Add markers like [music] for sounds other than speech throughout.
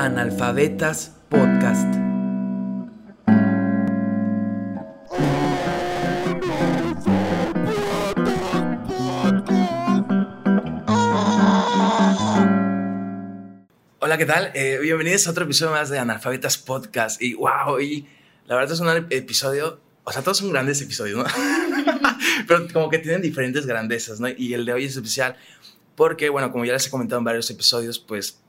Analfabetas Podcast. Hola, ¿qué tal? Eh, bienvenidos a otro episodio más de Analfabetas Podcast. Y wow, y la verdad es un episodio, o sea, todos son grandes episodios, ¿no? [laughs] Pero como que tienen diferentes grandezas, ¿no? Y el de hoy es especial porque, bueno, como ya les he comentado en varios episodios, pues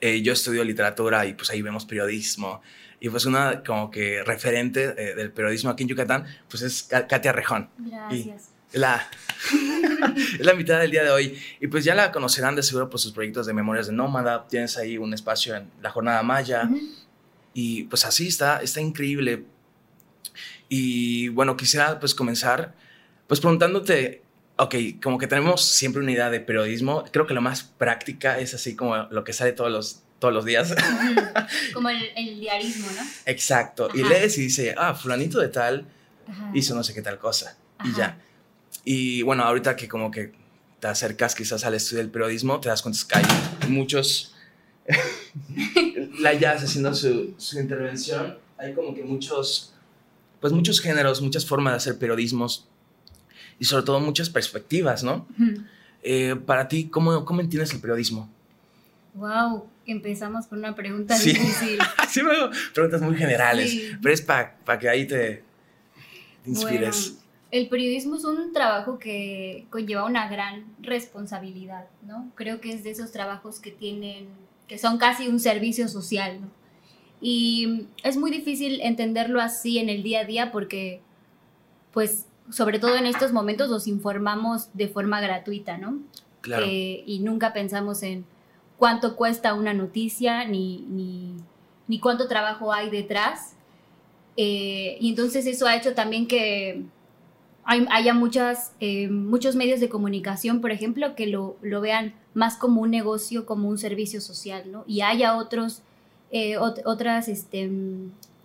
eh, yo estudio literatura y pues ahí vemos periodismo. Y pues una como que referente eh, del periodismo aquí en Yucatán, pues es Katia Rejón. Gracias. Y la, [laughs] es la mitad del día de hoy. Y pues ya la conocerán de seguro por sus proyectos de Memorias de Nómada. Tienes ahí un espacio en la Jornada Maya. Y pues así está, está increíble. Y bueno, quisiera pues comenzar pues preguntándote, ok, como que tenemos siempre una idea de periodismo, creo que lo más práctica es así como lo que sale todos los, todos los días. como el, diarismo, ¿no? Exacto. Y lees y dice, ah, fulanito de tal hizo no sé qué tal cosa. Y ya. Y bueno, ahorita que como que te acercas quizás al estudio del periodismo, te das cuenta que hay muchos... [laughs] la jazz haciendo su, su intervención, hay como que muchos, pues muchos géneros, muchas formas de hacer periodismos y sobre todo muchas perspectivas, ¿no? Eh, para ti, ¿cómo, ¿cómo entiendes el periodismo? Wow, empezamos con una pregunta difícil. [laughs] sí, me preguntas muy generales, pero es para que ahí te, inspires. Bueno, el periodismo es un trabajo que conlleva una gran responsabilidad, ¿no? Creo que es de esos trabajos que tienen, que son casi un servicio social, ¿no? Y es muy difícil entenderlo así en el día a día porque, pues, sobre todo en estos momentos los informamos de forma gratuita, ¿no? Claro. y nunca pensamos en cuánto cuesta una noticia ni, ni, cuánto trabajo hay detrás. Eh, y entonces eso ha hecho también que haya muchas, eh, muchos medios de comunicación, por ejemplo, que lo, lo, vean más como un negocio, como un servicio social, ¿no? Y haya otros, eh, otras, este,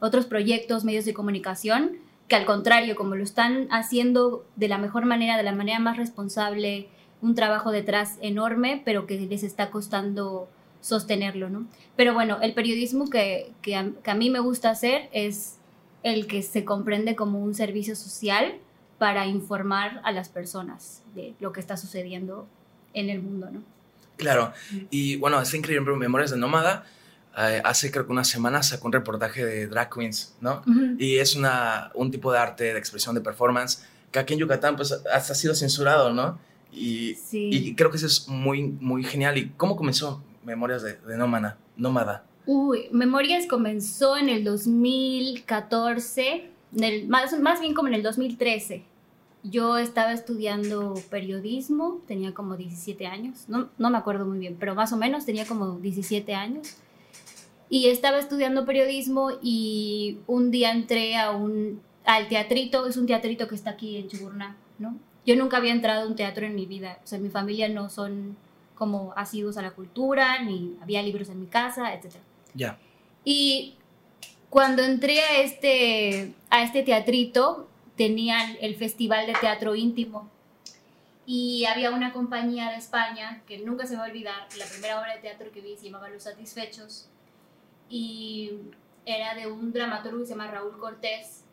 otros proyectos, medios de comunicación que al contrario, como lo están haciendo de la mejor manera, de la manera más responsable, un trabajo detrás enorme, pero que les está costando sostenerlo, ¿no? Pero bueno, el periodismo que, que, a, mí me gusta hacer es el que se comprende como un servicio social para informar a las personas de lo que está sucediendo en el mundo, ¿no? Claro, y bueno, está increíble Memorias de Nómada eh, hace creo que unas semanas sacó un reportaje de drag queens, ¿no? Y es una, un tipo de arte, de expresión, de performance que aquí en Yucatán pues hasta ha sido censurado, ¿no? Y, y, creo que eso es muy, muy genial. ¿Y cómo comenzó Memorias de, de Nómada? Nómada? Uy, Memorias comenzó en el 2014, en el, más, más bien como en el 2013. Yo estaba estudiando periodismo, tenía como 17 años, no, no me acuerdo muy bien, pero más o menos tenía como 17 años y estaba estudiando periodismo y un día entré a un, al teatrito, es un teatrito que está aquí en Chuburná, ¿no? Yo nunca había entrado a un teatro en mi vida, o sea, mi familia no son como asiduos a la cultura, ni había libros en mi casa, etc. Ya. Y cuando entré a este, a este teatrito, tenían el Festival de Teatro Íntimo. Y había una compañía de España que nunca se me va a olvidar, la primera obra de teatro que vi se llamaba Los Satisfechos y era de un dramaturgo que se llama Raúl Cortés,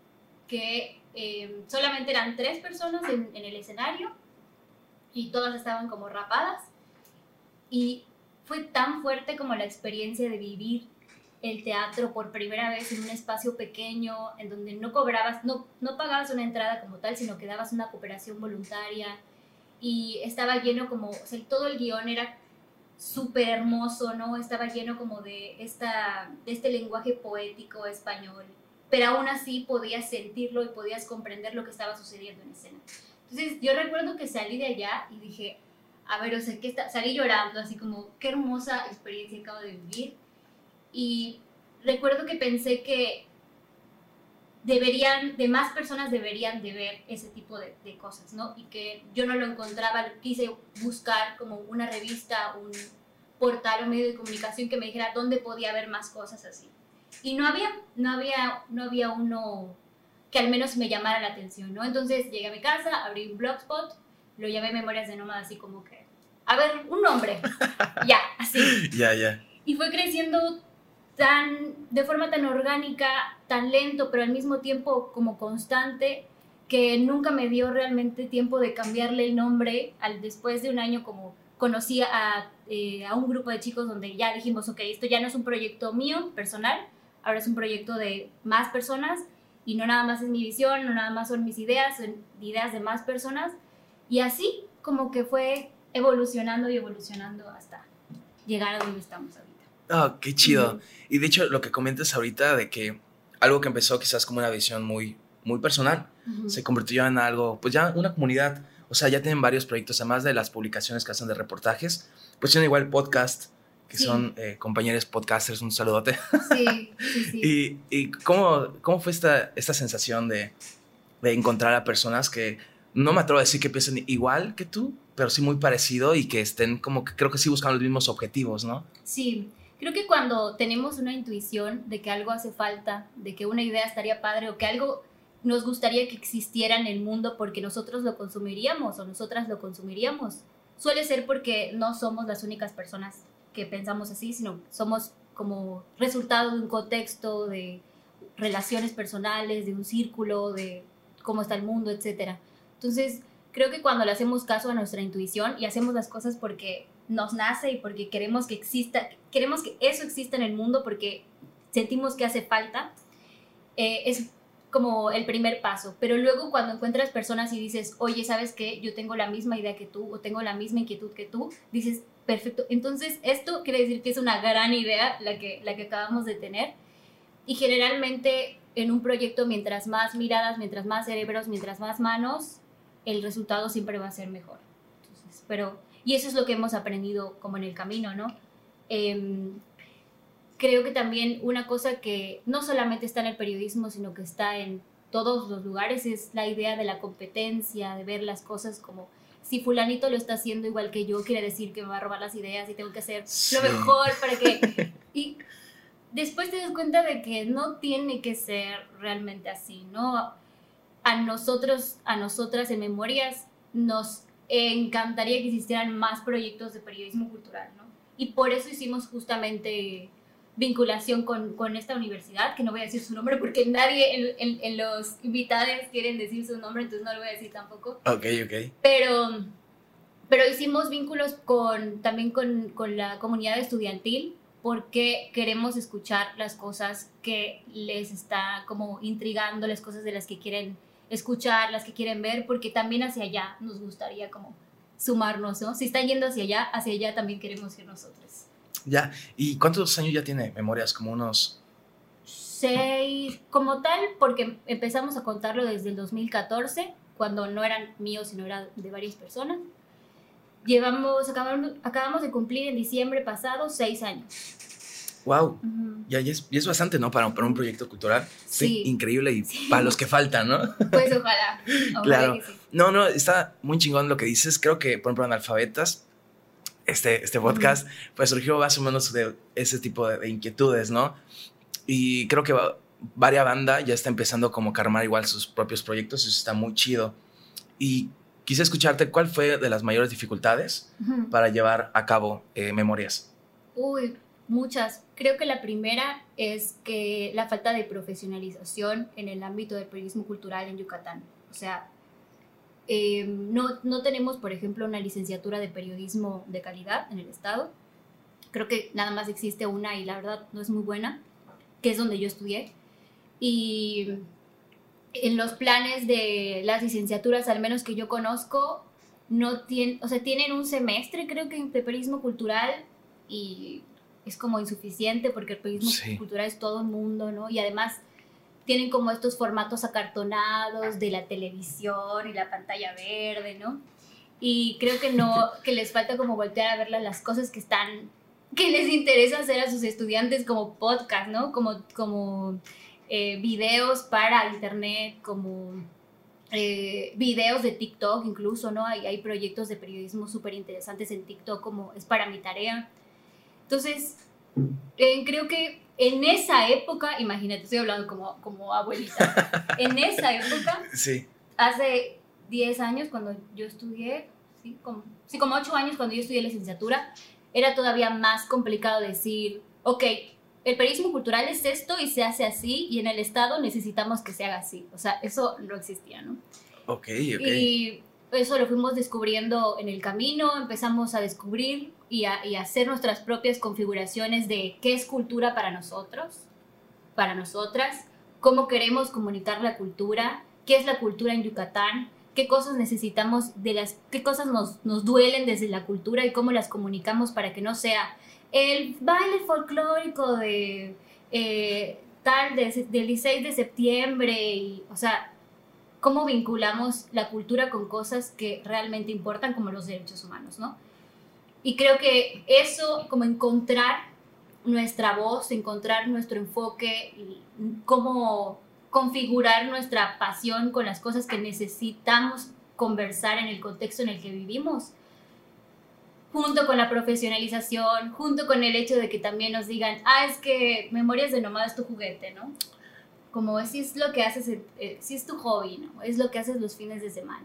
que eh, solamente eran tres personas en, el escenario y todas estaban como rapadas. Y fue tan fuerte como la experiencia de vivir el teatro por primera vez en un espacio pequeño, en donde no cobrabas, no, no pagabas una entrada como tal, sino que dabas una cooperación voluntaria y estaba lleno como, o sea, todo el guion era súper hermoso, ¿no? Estaba lleno como de, esta, de este lenguaje poético español, pero aún así podías sentirlo y podías comprender lo que estaba sucediendo en escena. Entonces yo recuerdo que salí de allá y dije, a ver, o sea, que está, salí llorando, así como, qué hermosa experiencia acabo de vivir. Y recuerdo que pensé que deberían, de más personas deberían de ver ese tipo de, de, cosas, ¿no? Y que yo no lo encontraba, quise buscar como una revista, un portal o medio de comunicación que me dijera dónde podía haber más cosas así. Y no había, no había, no había uno que al menos me llamara la atención, ¿no? Entonces llegué a mi casa, abrí un blogspot, lo llamé Memorias de Nómada, así como que, a ver, un nombre, [laughs] ya, así. Ya, ya. Y fue creciendo tan, de forma tan orgánica, tan lento, pero al mismo tiempo como constante, que nunca me dio realmente tiempo de cambiarle el nombre al después de un año como conocí a, eh, a un grupo de chicos donde ya dijimos, ok, esto ya no es un proyecto mío personal, ahora es un proyecto de más personas y no nada más es mi visión, no nada más son mis ideas, son ideas de más personas y así como que fue evolucionando y evolucionando hasta llegar a donde estamos ahorita. Ah, qué chido. Y de hecho, lo que comentas ahorita de que algo que empezó quizás como una visión muy, muy personal, se convirtió en algo, pues ya una comunidad. O sea, ya tienen varios proyectos, además de las publicaciones que hacen de reportajes, pues tienen igual podcast, que son eh, compañeros podcasters, un saludote. Sí, sí, [laughs] sí. y, y cómo, cómo fue esta, esta sensación de, de encontrar a personas que no me atrevo a decir que piensen igual que tú, pero sí muy parecido y que estén como que creo que sí buscando los mismos objetivos, ¿no? Sí, creo que cuando tenemos una intuición de que algo hace falta, de que una idea estaría padre o que algo nos gustaría que existiera en el mundo porque nosotros lo consumiríamos o nosotras lo consumiríamos, suele ser porque no somos las únicas personas que pensamos así, sino somos como resultado de un contexto, de relaciones personales, de un círculo, de cómo está el mundo, etc. Entonces, creo que cuando le hacemos caso a nuestra intuición y hacemos las cosas porque nos nace y porque queremos que exista, queremos que eso exista en el mundo porque sentimos que hace falta, eh, es como el primer paso. Pero luego cuando encuentras personas y dices, oye, ¿sabes qué? Yo tengo la misma idea que tú o tengo la misma inquietud que tú, dices, perfecto. Entonces, esto quiere decir que es una gran idea la que, la que acabamos de tener. Y generalmente en un proyecto, mientras más miradas, mientras más cerebros, mientras más manos, el resultado siempre va a ser mejor. pero, y eso es lo que hemos aprendido como en el camino, ¿no? Em, creo que también una cosa que no solamente está en el periodismo, sino que está en todos los lugares es la idea de la competencia, de ver las cosas como si fulanito lo está haciendo igual que yo, quiere decir que me va a robar las ideas y tengo que hacer lo mejor para que... [laughs] Y después te das cuenta de que no tiene que ser realmente así, ¿no? a nosotros, a nosotras en Memorias, nos encantaría que existieran más proyectos de periodismo cultural, ¿no? Y por eso hicimos justamente vinculación con, con esta universidad, que no voy a decir su nombre porque nadie en, en, los invitados quieren decir su nombre, entonces no lo voy a decir tampoco. Ok, ok. Pero, pero hicimos vínculos con, también con, con la comunidad estudiantil porque queremos escuchar las cosas que les está como intrigando, las cosas de las que quieren escuchar, las que quieren ver, porque también hacia allá nos gustaría como sumarnos, ¿no? Si están yendo hacia allá, hacia allá también queremos ir nosotros. Ya, ¿y cuántos años ya tiene Memorias? Como unos... Seis, como tal, porque empezamos a contarlo desde el 2014, cuando no eran míos, sino eran de varias personas. Llevamos, acabamos, acabamos de cumplir en diciembre pasado seis años wow, ya, es, es, bastante, ¿no? Para, para un proyecto cultural. Sí. increíble y para los que faltan, ¿no? Pues ojalá. [laughs] claro. No, no, está muy chingón lo que dices. Creo que, por ejemplo, en Alfabetas, este, este podcast, pues surgió más o menos de ese tipo de, inquietudes, ¿no? Y creo que varias banda ya está empezando como a armar igual sus propios proyectos y eso está muy chido. Y quise escucharte, ¿cuál fue de las mayores dificultades para llevar a cabo eh, Memorias? Uy, Muchas. Creo que la primera es que la falta de profesionalización en el ámbito del periodismo cultural en Yucatán. O sea, eh, no, no tenemos, por ejemplo, una licenciatura de periodismo de calidad en el Estado. Creo que nada más existe una y la verdad no es muy buena, que es donde yo estudié. Y en los planes de las licenciaturas, al menos que yo conozco, no tienen, o sea, tienen un semestre, creo que, de periodismo cultural y es como insuficiente porque el periodismo cultural es todo el mundo, ¿no? Y además tienen como estos formatos acartonados de la televisión y la pantalla verde, ¿no? Y creo que no, [laughs] que les falta como voltear a ver las cosas que están, que les interesa hacer a sus estudiantes como podcast, ¿no? Como, como eh, videos para internet, como eh, videos de TikTok incluso, ¿no? Hay, hay proyectos de periodismo súper interesantes en TikTok como es para mi tarea entonces, eh, creo que en esa época, imagínate, estoy hablando como, como abuelita, [laughs] en esa época, sí. hace 10 años cuando yo estudié, sí como, sí, como 8 años cuando yo estudié licenciatura, era todavía más complicado decir, ok, el periodismo cultural es esto y se hace así y en el Estado necesitamos que se haga así. O sea, eso no existía, ¿no? Ok, ok. Y eso lo fuimos descubriendo en el camino, empezamos a descubrir y a, hacer nuestras propias configuraciones de qué es cultura para nosotros, para nosotras, cómo queremos comunicar la cultura, qué es la cultura en Yucatán, qué cosas necesitamos, de las, qué cosas nos, nos duelen desde la cultura y cómo las comunicamos para que no sea el baile folclórico de eh, tal, de, del 16 de septiembre, y, o sea, cómo vinculamos la cultura con cosas que realmente importan como los derechos humanos, ¿no? Y creo que eso, como encontrar nuestra voz, encontrar nuestro enfoque, cómo configurar nuestra pasión con las cosas que necesitamos conversar en el contexto en el que vivimos, junto con la profesionalización, junto con el hecho de que también nos digan, ah, es que Memorias de Nomada es tu juguete, ¿no? Como si es lo que haces, eh, si es tu hobby, ¿no? Es lo que haces los fines de semana.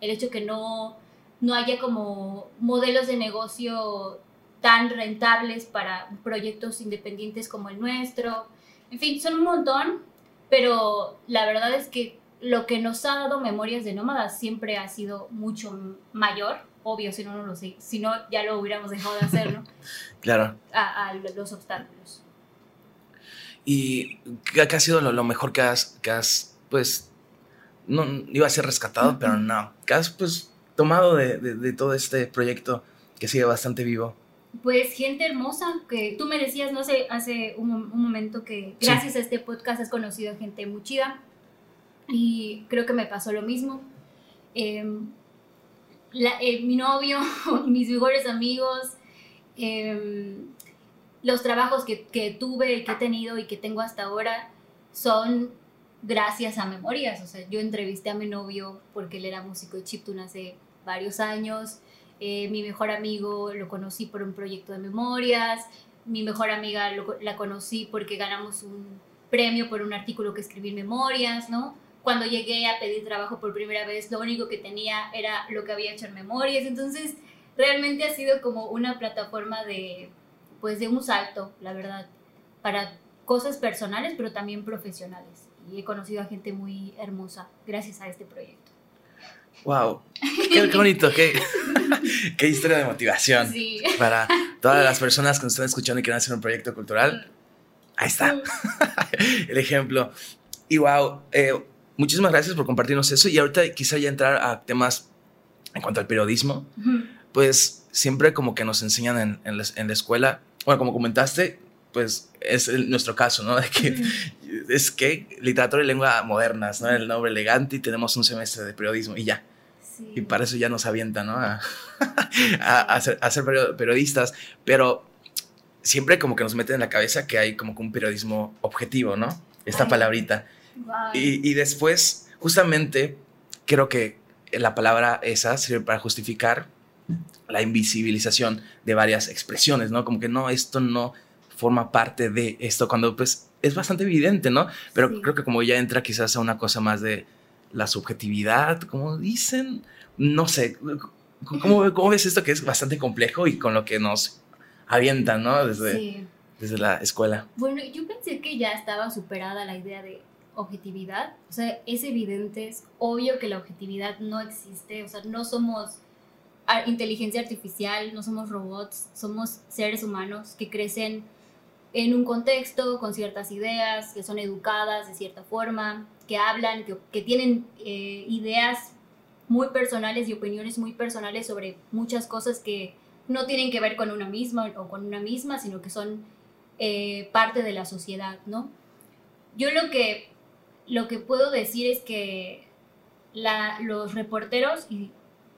El hecho que no, no haya como modelos de negocio tan rentables para proyectos independientes como el nuestro. En fin, son un montón, pero la verdad es que lo que nos ha dado Memorias de Nómadas siempre ha sido mucho mayor obvio, si no, no lo sé. Si no, ya lo hubiéramos dejado de hacer, ¿no? [laughs] claro. A, los obstáculos. ¿Y qué, ha sido lo, mejor que has, que has, pues, no iba a ser rescatado, pero no, que has, pues, tomado de, de, todo este proyecto que sigue bastante vivo? Pues gente hermosa, que tú me decías, no sé, hace un, un momento que gracias a este podcast has conocido a gente muy chida. Y creo que me pasó lo mismo. Eh, eh, mi novio, [laughs] mis mejores amigos, em, los trabajos que, que tuve, que he tenido y que tengo hasta ahora son gracias a memorias. O sea, yo entrevisté a mi novio porque él era músico de chiptune hace varios años. Eh, mi mejor amigo lo conocí por un proyecto de memorias. Mi mejor amiga la conocí porque ganamos un premio por un artículo que escribí en memorias, ¿no? cuando llegué a pedir trabajo por primera vez, lo único que tenía era lo que había hecho en memorias. Entonces, realmente ha sido como una plataforma de, pues, de un salto, la verdad, para cosas personales, pero también profesionales. Y he conocido a gente muy hermosa gracias a este proyecto. ¡Wow! ¡Qué, bonito! Qué, ¡Qué historia de motivación! Para todas las personas que nos están escuchando y quieren hacer un proyecto cultural. Ahí está. Mm. [laughs] El ejemplo. Y wow, eh, muchísimas gracias por compartirnos eso. Y ahorita quizá ya entrar a temas en cuanto al periodismo. Pues siempre como que nos enseñan en, la, escuela, bueno, como comentaste, pues es nuestro caso, ¿no? [laughs] De que es que literatura y lengua modernas, ¿no? El nombre elegante y tenemos un semestre de periodismo y ya. Y para eso ya nos avienta, ¿no? A, [laughs] a, ser, periodistas. Pero siempre como que nos meten en la cabeza que hay como que un periodismo objetivo, ¿no? Esta palabrita. Y, después, justamente, creo que la palabra esa sirve para justificar la invisibilización de varias expresiones, ¿no? Como que no, esto no forma parte de esto, cuando pues es bastante evidente, ¿no? Pero creo que como ya entra quizás a una cosa más de la subjetividad, como dicen, no sé, ¿cómo, cómo ves esto que es bastante complejo y con lo que nos avientan, ¿no? Desde, desde la escuela. Bueno, yo pensé que ya estaba superada la idea de objetividad. O sea, es evidente, es obvio que la objetividad no existe. O sea, no somos inteligencia artificial, no somos robots, somos seres humanos que crecen en un contexto con ciertas ideas, que son educadas de cierta forma, que hablan, que, tienen eh, ideas muy personales y opiniones muy personales sobre muchas cosas que no tienen que ver con una misma o con una misma, sino que son eh, parte de la sociedad, ¿no? Yo lo que lo que puedo decir es que los reporteros, y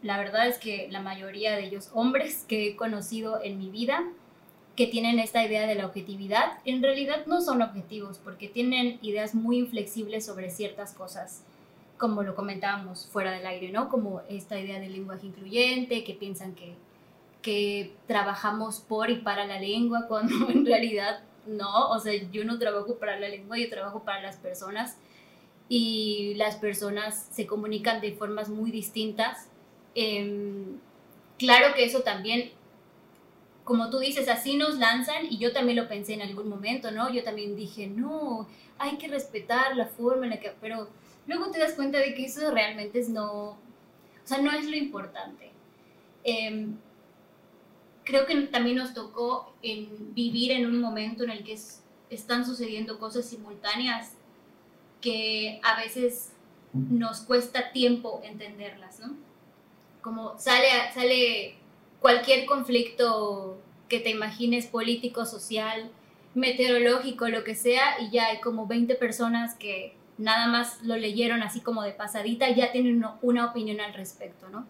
la verdad es que la mayoría de ellos hombres que he conocido en mi vida, que tienen esta idea de la objetividad, en realidad no son objetivos porque tienen ideas muy inflexibles sobre ciertas cosas, como lo comentábamos fuera del aire, ¿no? Como esta idea del lenguaje incluyente, que piensan que, que trabajamos por y para la lengua, [laughs] cuando en realidad no, o sea, yo no trabajo para la lengua, yo trabajo para las personas y las personas se comunican de formas muy distintas. Em, claro que eso también como tú dices, así nos lanzan y yo también lo pensé en algún momento, ¿no? Yo también dije, no, hay que respetar la forma en la que... Pero luego te das cuenta de que eso realmente es no... O sea, no es lo importante. Em, creo que también nos tocó en vivir en un momento en el que están sucediendo cosas simultáneas que a veces nos cuesta tiempo entenderlas, ¿no? Como sale, sale cualquier conflicto que te imagines político, social, meteorológico, lo que sea, y ya hay como 20 personas que nada más lo leyeron así como de pasadita ya tienen una opinión al respecto, ¿no?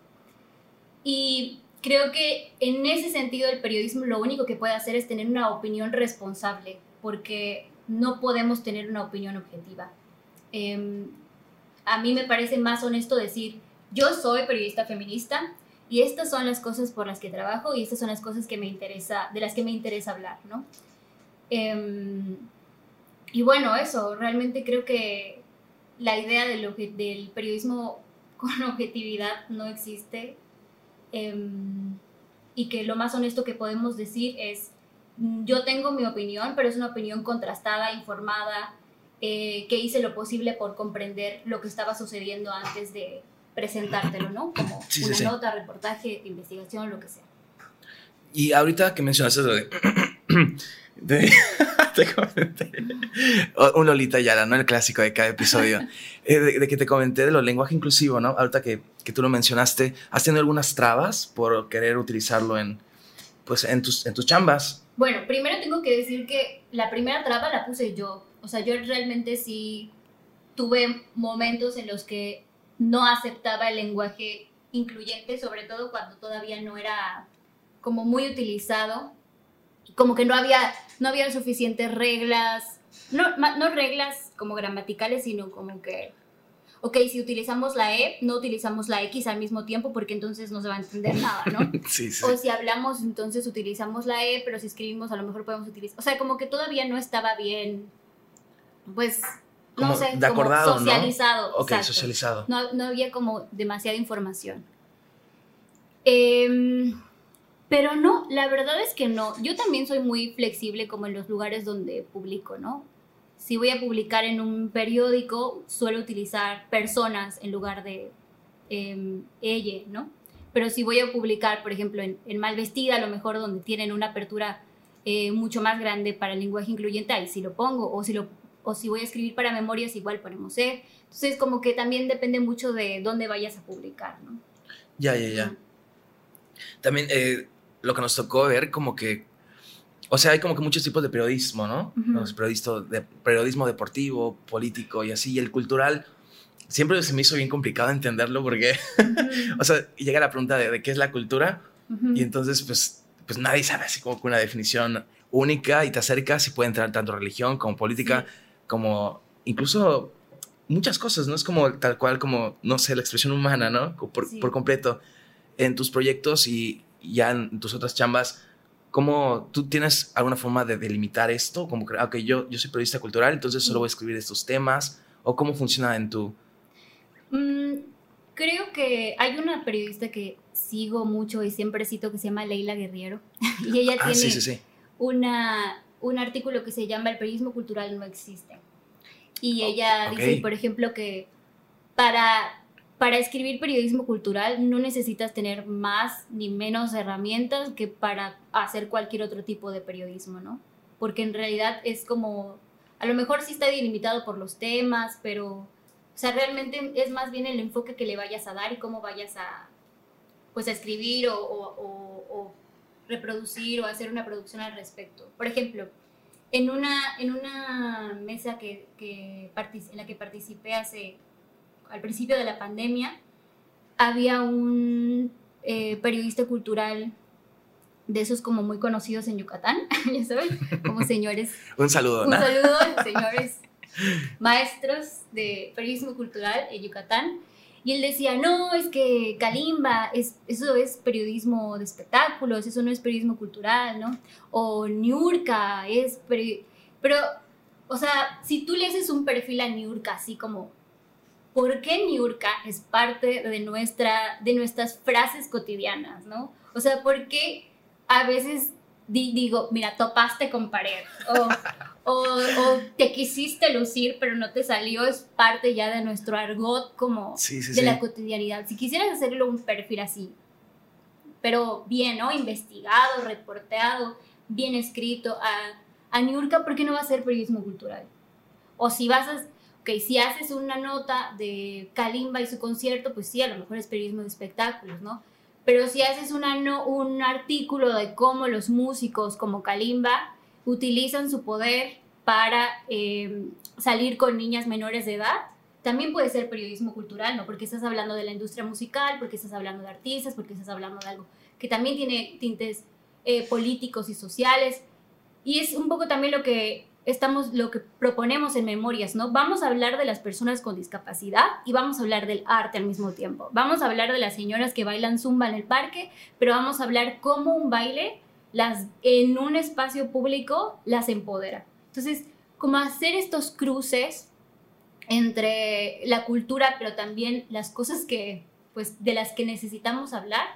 Y creo que en ese sentido el periodismo lo único que puede hacer es tener una opinión responsable, porque no podemos tener una opinión objetiva. Em, a mí me parece más honesto decir, yo soy periodista feminista y estas son las cosas por las que trabajo y estas son las cosas que me interesa, de las que me interesa hablar, ¿no? Em, y bueno, eso, realmente creo que la idea del, del periodismo [laughs] con objetividad no existe em, y que lo más honesto que podemos decir es, yo tengo mi opinión, pero es una opinión contrastada, informada, eh, que hice lo posible por comprender lo que estaba sucediendo antes de, presentártelo, ¿no? [clears throat] Como una nota, reportaje, investigación, lo que sea. Y ahorita que mencionaste lo de... [clears throat] de [laughs] te comenté, un Lolita Yara, ¿no? El clásico de cada episodio. [laughs] Eh, de, que te comenté de lo lenguaje inclusivo, ¿no? Ahorita que, que, tú lo mencionaste, ¿has tenido algunas trabas por querer utilizarlo en, pues, en, tus, en tus chambas? Bueno, primero tengo que decir que la primera traba la puse yo. O sea, yo realmente sí tuve momentos en los que no aceptaba el lenguaje incluyente, sobre todo cuando todavía no era como muy utilizado, como que no había, no había suficientes reglas, no, no reglas como gramaticales, sino como que, ok, si utilizamos la E, no utilizamos la X al mismo tiempo porque entonces no se va a entender nada, ¿no? [laughs] Sí, sí. O si hablamos, entonces utilizamos la E, pero si escribimos a lo mejor podemos utilizar, o sea, como que todavía no estaba bien, pues no sé, de acordado, socializado. ¿no? Ok, socializado. No, no, había como demasiada información. Em, pero no, la verdad es que no. Yo también soy muy flexible como en los lugares donde publico, ¿no? Si voy a publicar en un periódico, suelo utilizar personas en lugar de eh, ella, ¿no? Pero si voy a publicar, por ejemplo, en, en Malvestida, a lo mejor donde tienen una apertura eh, mucho más grande para el lenguaje incluyente, ahí sí lo pongo. O si lo o si voy a escribir para memorias, igual ponemos E. Entonces, como que también depende mucho de dónde vayas a publicar, ¿no? Ya, ya, ya. También eh, lo que nos tocó ver, como que, o sea, hay como que muchos tipos de periodismo, ¿no? periodismo, de, periodismo deportivo, político y así, y el cultural. Siempre se me hizo bien complicado entenderlo porque, [laughs] o sea, llega la pregunta de, qué es la cultura y entonces, pues, pues nadie sabe así como que una definición única y te acercas y puede entrar tanto religión como política como incluso muchas cosas, ¿no? Es como tal cual como, no sé, la expresión humana, ¿no? Por, completo. En tus proyectos y ya en tus otras chambas, ¿cómo tú tienes alguna forma de delimitar esto? Como que, ok, yo, yo soy periodista cultural, entonces solo voy a escribir estos temas. ¿O cómo funciona en tu...? Mm, creo que hay una periodista que sigo mucho y siempre cito que se llama Leila Guerriero. [laughs] y ella ah, tiene Una, un artículo que se llama El periodismo cultural no existe. Y ella dice, por ejemplo, que para, para escribir periodismo cultural no necesitas tener más ni menos herramientas que para hacer cualquier otro tipo de periodismo, ¿no? Porque en realidad es como, a lo mejor sí está delimitado por los temas, pero, o sea, realmente es más bien el enfoque que le vayas a dar y cómo vayas a, pues, a escribir o, o reproducir o hacer una producción al respecto. Por ejemplo, en una, en una mesa que, que en la que participé hace, al principio de la pandemia, había un eh, periodista cultural de esos como muy conocidos en Yucatán, [laughs] ya saben, como señores. [laughs] un saludo, Un saludo señores maestros de periodismo cultural en Yucatán. Y él decía, no, es que Kalimba, es, eso es periodismo de espectáculos, eso no es periodismo cultural, ¿no? O Niurka es... Pero, o sea, si tú le haces un perfil a Niurka así como, ¿por qué Niurka es parte de, nuestra, de nuestras frases cotidianas, ¿no? O sea, ¿por qué a veces digo, mira, topaste con pared. O, o, te quisiste lucir, pero no te salió, es parte ya de nuestro argot como de la cotidianidad. Si quisieras hacerlo un perfil así, pero bien, ¿no? Investigado, reporteado, bien escrito, a, a Niurka, ¿por qué no va a ser periodismo cultural? O si vas a, ok, si haces una nota de Kalimba y su concierto, pues sí, a lo mejor es periodismo de espectáculos, ¿no? Pero si haces una, no, un artículo de cómo los músicos como Kalimba utilizan su poder para em, salir con niñas menores de edad, también puede ser periodismo cultural, ¿no? Porque estás hablando de la industria musical, porque estás hablando de artistas, porque estás hablando de algo que también tiene tintes eh, políticos y sociales. Y es un poco también lo que estamos, lo que proponemos en Memorias, ¿no? Vamos a hablar de las personas con discapacidad y vamos a hablar del arte al mismo tiempo. Vamos a hablar de las señoras que bailan zumba en el parque, pero vamos a hablar cómo un baile las, en un espacio público las empodera. Entonces, como hacer estos cruces entre la cultura, pero también las cosas que, pues, de las que necesitamos hablar,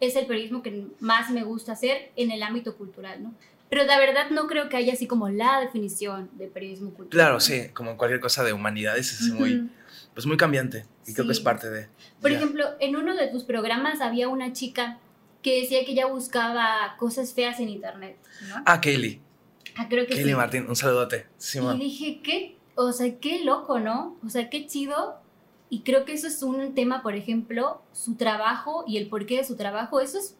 es el periodismo que más me gusta hacer en el ámbito cultural, ¿no? Pero la verdad no creo que haya así como la definición de periodismo cultural. Claro, sí, como cualquier cosa de humanidades es muy, pues muy cambiante y creo que es parte de... Por ejemplo, en uno de tus programas había una chica que decía que ella buscaba cosas feas en internet, ¿no? Ah, Kaylee. Ah, creo que Kaylee Martín, un saludote. y dije, qué, o sea, qué loco, ¿no? O sea, qué chido. Y creo que eso es un tema, por ejemplo, su trabajo y el porqué de su trabajo, eso es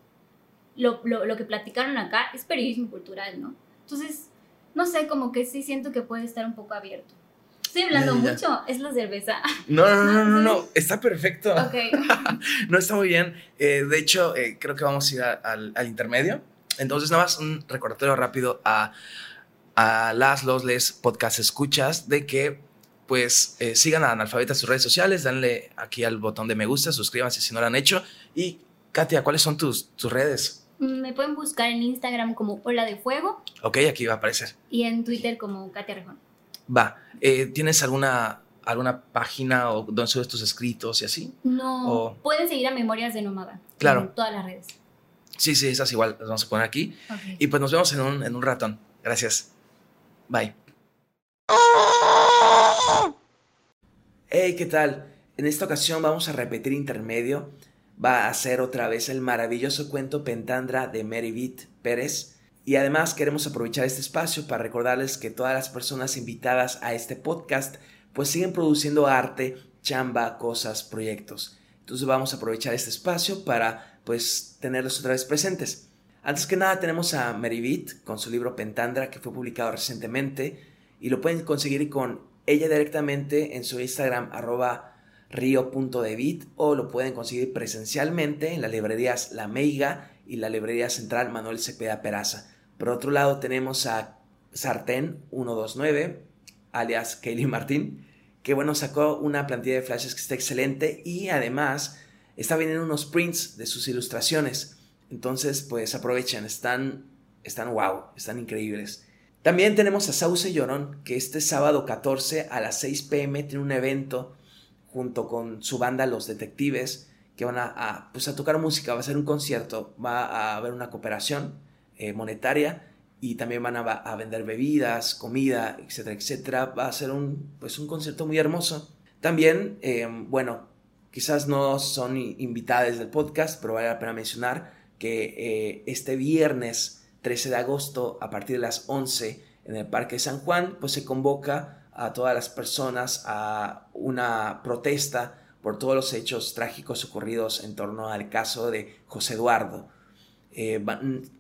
lo, lo, lo que platicaron acá, es periodismo cultural, ¿no? Entonces, no sé, como que sí siento que puede estar un poco abierto. Estoy hablando mucho, es la cerveza. No, no, no, no, no, [laughs] está perfecto. Ok. [laughs] no está muy bien. Eh, de hecho, eh, creo que vamos a ir al, al, intermedio. Entonces, nada más un recordatorio rápido a, a las, los, les podcast escuchas de que pues eh, sigan a Analfabeta en sus redes sociales, danle aquí al botón de me gusta, suscríbanse si no lo han hecho. Y Katia, ¿cuáles son tus, tus redes? Me pueden buscar en Instagram como Ola de Fuego. Ok, aquí va a aparecer. Y en Twitter como Katia Rejón. Va. Eh, ¿Tienes alguna, alguna página o donde subes tus escritos y así? No. Pueden seguir a Memorias de Nómada. Claro. En todas las redes. Sí, sí, esas igual las vamos a poner aquí. Y pues nos vemos en un, en un ratón. Gracias. Bye. Hey, ¿qué tal? En esta ocasión vamos a repetir intermedio. Va a ser otra vez el maravilloso cuento Pentandra de Beat Pérez y además queremos aprovechar este espacio para recordarles que todas las personas invitadas a este podcast pues siguen produciendo arte, chamba, cosas, proyectos. Entonces vamos a aprovechar este espacio para pues tenerlos otra vez presentes. Antes que nada tenemos a Meribit con su libro Pentandra que fue publicado recientemente y lo pueden conseguir con ella directamente en su Instagram rio.debit o lo pueden conseguir presencialmente en las librerías La Meiga y la librería central Manuel Cepeda Peraza. Por otro lado tenemos a Sartén 129, alias Kaylee Martín, que bueno, sacó una plantilla de flashes que está excelente y además está viniendo unos prints de sus ilustraciones. Entonces, pues aprovechen, están, están wow, están increíbles. También tenemos a Sauce Llorón, que este sábado 14 a las 6 pm tiene un evento junto con su banda Los Detectives, que van a, pues a tocar música, va a ser un concierto, va a haber una cooperación eh, monetaria y también van a, vender bebidas, comida, etcétera, etcétera. Va a ser un, pues un concierto muy hermoso. También, eh, bueno, quizás no son invitadas del podcast, pero vale la pena mencionar que eh, este viernes 13 de agosto, a partir de las 11, en el Parque San Juan, pues se convoca a todas las personas a una protesta por todos los hechos trágicos ocurridos en torno al caso de José Eduardo eh,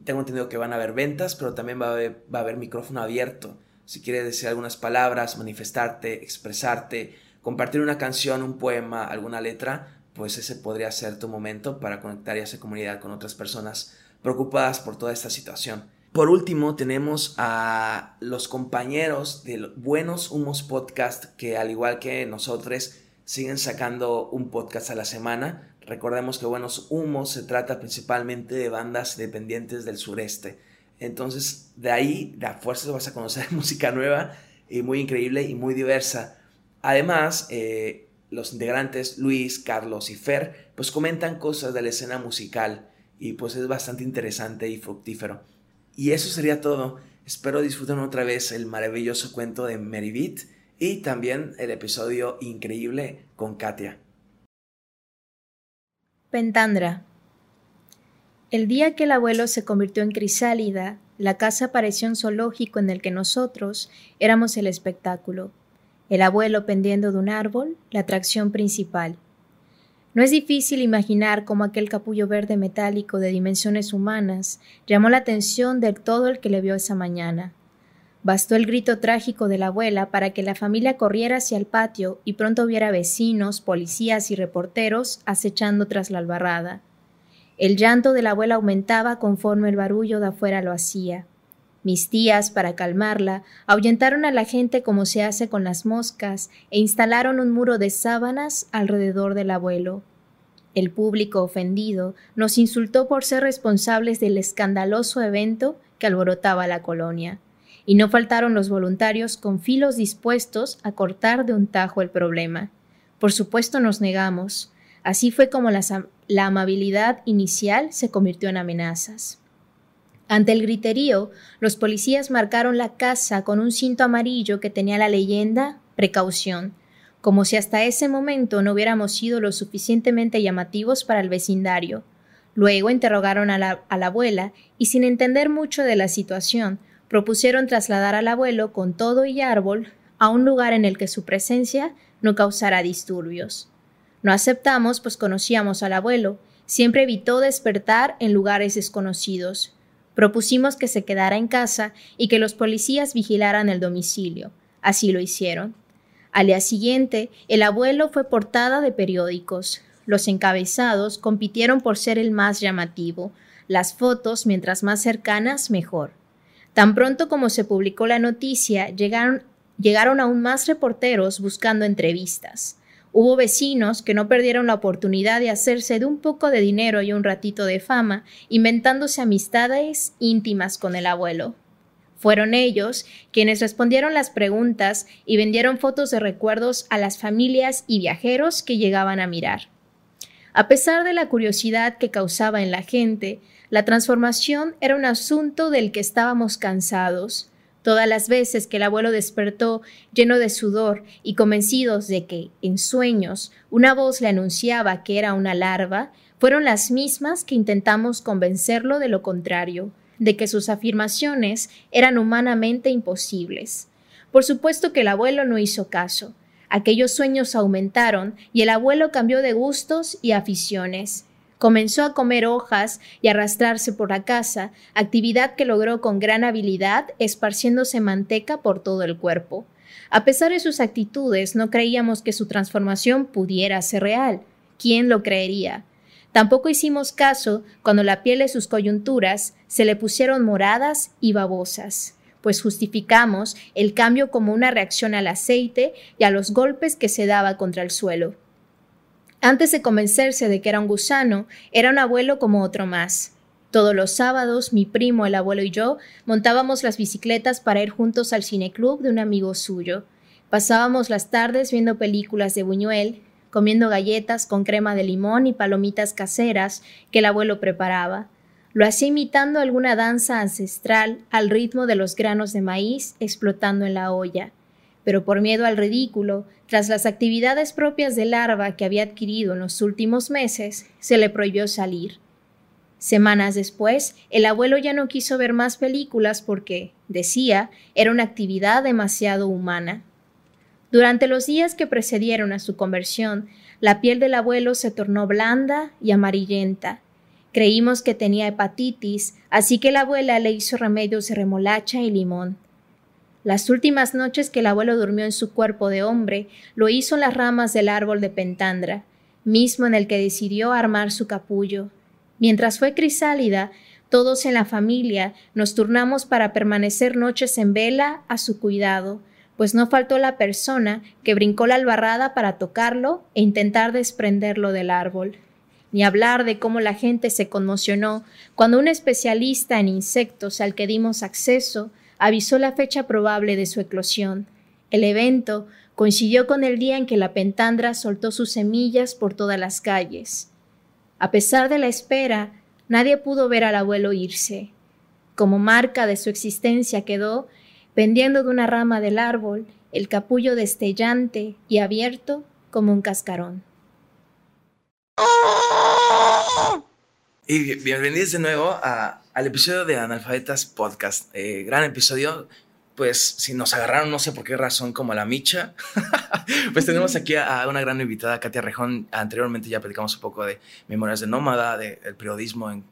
tengo entendido que van a haber ventas, pero también va a haber, va a haber micrófono abierto. Si quieres decir algunas palabras, manifestarte, expresarte, compartir una canción, un poema, alguna letra, pues ese podría ser tu momento para conectar y hacer comunidad con otras personas preocupadas por toda esta situación. Por último, tenemos a los compañeros de Buenos Humos Podcast que al igual que nosotros siguen sacando un podcast a la semana Recordemos que Buenos Humos se trata principalmente de bandas independientes del sureste. Entonces, de ahí, de a fuerza vas a conocer [laughs] música nueva y muy increíble y muy diversa. Además, eh, los integrantes Luis, Carlos y Fer, pues comentan cosas de la escena musical y pues es bastante interesante y fructífero. Y eso sería todo. Espero disfruten otra vez el maravilloso cuento de Meribit y también el episodio increíble con Katia. Pentandra. El día que el abuelo se convirtió en crisálida, la casa pareció un zoológico en el que nosotros éramos el espectáculo. El abuelo pendiendo de un árbol, la atracción principal. No es difícil imaginar cómo aquel capullo verde metálico de dimensiones humanas llamó la atención de todo el que le vio esa mañana. Bastó el grito trágico de la abuela para que la familia corriera hacia el patio y pronto viera vecinos, policías y reporteros acechando tras la albarrada. El llanto de la abuela aumentaba conforme el barullo de afuera lo hacía. Mis tías, para calmarla, ahuyentaron a la gente como se hace con las moscas e instalaron un muro de sábanas alrededor del abuelo. El público ofendido nos insultó por ser responsables del escandaloso evento que alborotaba la colonia y no faltaron los voluntarios con filos dispuestos a cortar de un tajo el problema. Por supuesto nos negamos. Así fue como la, la amabilidad inicial se convirtió en amenazas. Ante el griterío, los policías marcaron la casa con un cinto amarillo que tenía la leyenda precaución, como si hasta ese momento no hubiéramos sido lo suficientemente llamativos para el vecindario. Luego interrogaron a la, abuela y sin entender mucho de la situación, propusieron trasladar al abuelo con todo y árbol a un lugar en el que su presencia no causara disturbios. No aceptamos, pues conocíamos al abuelo, siempre evitó despertar en lugares desconocidos. Propusimos que se quedara en casa y que los policías vigilaran el domicilio. Así lo hicieron. Al día siguiente, el abuelo fue portada de periódicos. Los encabezados compitieron por ser el más llamativo. Las fotos, mientras más cercanas, mejor. Tan pronto como se publicó la noticia, llegaron, llegaron aún más reporteros buscando entrevistas. Hubo vecinos que no perdieron la oportunidad de hacerse de un poco de dinero y un ratito de fama, inventándose amistades íntimas con el abuelo. Fueron ellos quienes respondieron las preguntas y vendieron fotos de recuerdos a las familias y viajeros que llegaban a mirar. A pesar de la curiosidad que causaba en la gente, la transformación era un asunto del que estábamos cansados. Todas las veces que el abuelo despertó lleno de sudor y convencidos de que, en sueños, una voz le anunciaba que era una larva, fueron las mismas que intentamos convencerlo de lo contrario, de que sus afirmaciones eran humanamente imposibles. Por supuesto que el abuelo no hizo caso. Aquellos sueños aumentaron y el abuelo cambió de gustos y aficiones. Comenzó a comer hojas y arrastrarse por la casa, actividad que logró con gran habilidad, esparciéndose manteca por todo el cuerpo. A pesar de sus actitudes, no creíamos que su transformación pudiera ser real. ¿Quién lo creería? Tampoco hicimos caso cuando la piel de sus coyunturas se le pusieron moradas y babosas, pues justificamos el cambio como una reacción al aceite y a los golpes que se daba contra el suelo. Antes de convencerse de que era un gusano, era un abuelo como otro más. Todos los sábados, mi primo, el abuelo y yo montábamos las bicicletas para ir juntos al cineclub de un amigo suyo. Pasábamos las tardes viendo películas de Buñuel, comiendo galletas con crema de limón y palomitas caseras que el abuelo preparaba. Lo hacía imitando alguna danza ancestral al ritmo de los granos de maíz explotando en la olla pero por miedo al ridículo, tras las actividades propias de larva que había adquirido en los últimos meses, se le prohibió salir. Semanas después, el abuelo ya no quiso ver más películas porque, decía, era una actividad demasiado humana. Durante los días que precedieron a su conversión, la piel del abuelo se tornó blanda y amarillenta. Creímos que tenía hepatitis, así que la abuela le hizo remedios de remolacha y limón. Las últimas noches que el abuelo durmió en su cuerpo de hombre, lo hizo en las ramas del árbol de pentandra, mismo en el que decidió armar su capullo. Mientras fue crisálida, todos en la familia nos turnamos para permanecer noches en vela a su cuidado, pues no faltó la persona que brincó la albarrada para tocarlo e intentar desprenderlo del árbol. Ni hablar de cómo la gente se conmocionó cuando un especialista en insectos al que dimos acceso avisó la fecha probable de su eclosión. El evento coincidió con el día en que la pentandra soltó sus semillas por todas las calles. A pesar de la espera, nadie pudo ver al abuelo irse. Como marca de su existencia quedó, pendiendo de una rama del árbol, el capullo destellante y abierto como un cascarón. Y bienvenidos de nuevo al episodio de Analfabetas Podcast. Eh, gran episodio. Pues si nos agarraron, no sé por qué razón, como la micha, [laughs] pues tenemos aquí a, una gran invitada, Katia Rejón. Anteriormente ya platicamos un poco de Memorias de Nómada, del periodismo, en,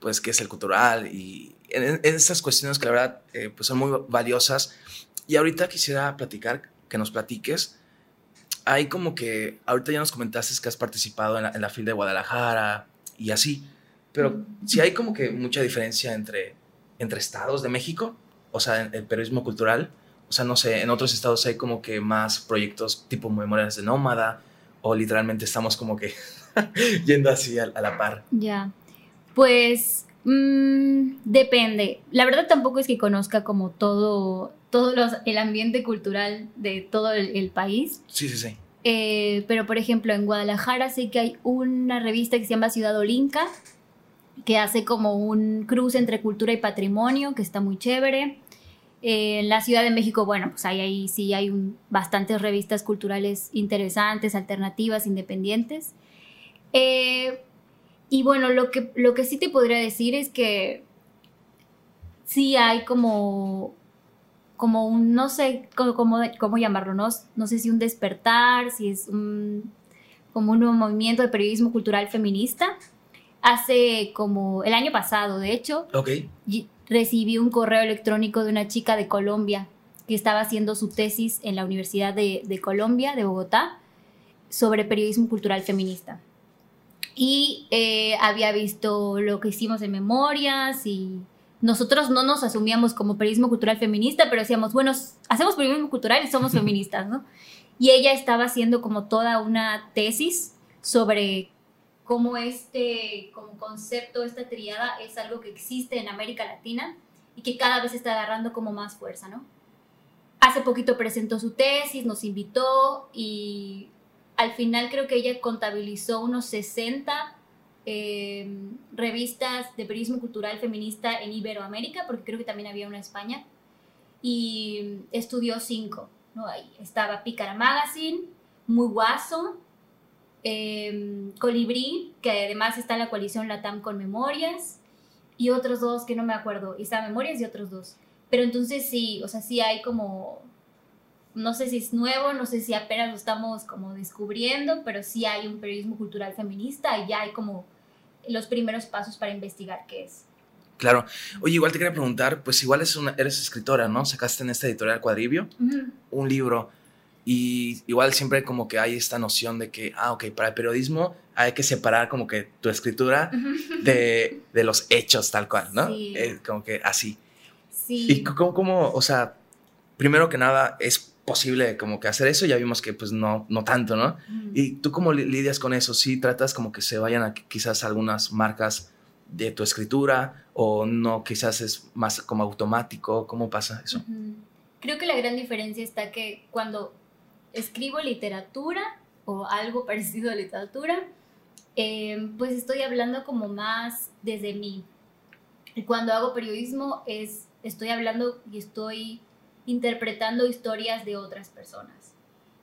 pues qué es el cultural y en, estas cuestiones que la verdad eh, pues son muy valiosas. Y ahorita quisiera platicar, que nos platiques. Hay como que, ahorita ya nos comentaste que has participado en la, en de Guadalajara y así, pero si hay como que mucha diferencia entre, entre estados de México, o sea, el periodismo cultural. O sea, no sé, en otros estados hay como que más proyectos tipo Memorias de Nómada, o literalmente estamos como que [laughs] yendo así a, a la par. Ya, pues Mm, depende. La verdad tampoco es que conozca como todo, todo el ambiente cultural de todo el, país. Sí, sí, sí. Eh, pero por ejemplo, en Guadalajara sé que hay una revista que se llama Ciudad Olinca, que hace como un cruce entre cultura y patrimonio, que está muy chévere. Eh, en la Ciudad de México, bueno, pues ahí, ahí sí hay bastantes revistas culturales interesantes, alternativas, independientes. Eh, y bueno, lo que, lo que sí te podría decir es que sí hay como, como un, no sé cómo, cómo llamarlo, ¿no? no sé si un despertar, si es un, como un nuevo movimiento de periodismo cultural feminista. Hace como el año pasado, de hecho, recibí un correo electrónico de una chica de Colombia que estaba haciendo su tesis en la Universidad de, de Colombia, de Bogotá, sobre periodismo cultural feminista y eh, había visto lo que hicimos en memorias y nosotros no nos asumíamos como periodismo cultural feminista, pero decíamos, bueno, hacemos periodismo cultural y somos [laughs] feministas, ¿no? Y ella estaba haciendo como toda una tesis sobre cómo este como concepto, esta triada es algo que existe en América Latina y que cada vez está agarrando como más fuerza, ¿no? Hace poquito presentó su tesis, nos invitó y al final creo que ella contabilizó unos 60 eh, revistas de periodismo cultural feminista en Iberoamérica, porque creo que también había una en España, y estudió cinco. ¿no? Ahí estaba Pícara Magazine, Muy Guaso, em, Colibrí, que además está en la coalición Latam con Memorias, y otros dos que no me acuerdo, y está Memorias y otros dos. Pero entonces sí, o sea, sí hay como no sé si es nuevo, no sé si apenas lo estamos como descubriendo, pero sí hay un periodismo cultural feminista y ya hay como los primeros pasos para investigar qué es. Claro. Oye, igual te quería preguntar, pues igual es una, eres escritora, ¿no? Sacaste en esta editorial Cuadribio un libro y igual siempre como que hay esta noción de que, ah, ok, para el periodismo hay que separar como que tu escritura de, de, los hechos tal cual, ¿no? Sí. Eh, como que así. Sí. ¿Y cómo, cómo, o sea, primero que nada, es posible como que hacer eso, ya vimos que pues no, no tanto, ¿no? ¿Y tú cómo lidias con eso? ¿Sí tratas como que se vayan a quizás algunas marcas de tu escritura o no, quizás es más como automático? ¿Cómo pasa eso? Creo que la gran diferencia está que cuando escribo literatura o algo [laughs] parecido a literatura, em, pues estoy hablando como más desde mí. Cuando hago periodismo es, estoy hablando y estoy interpretando historias de otras personas.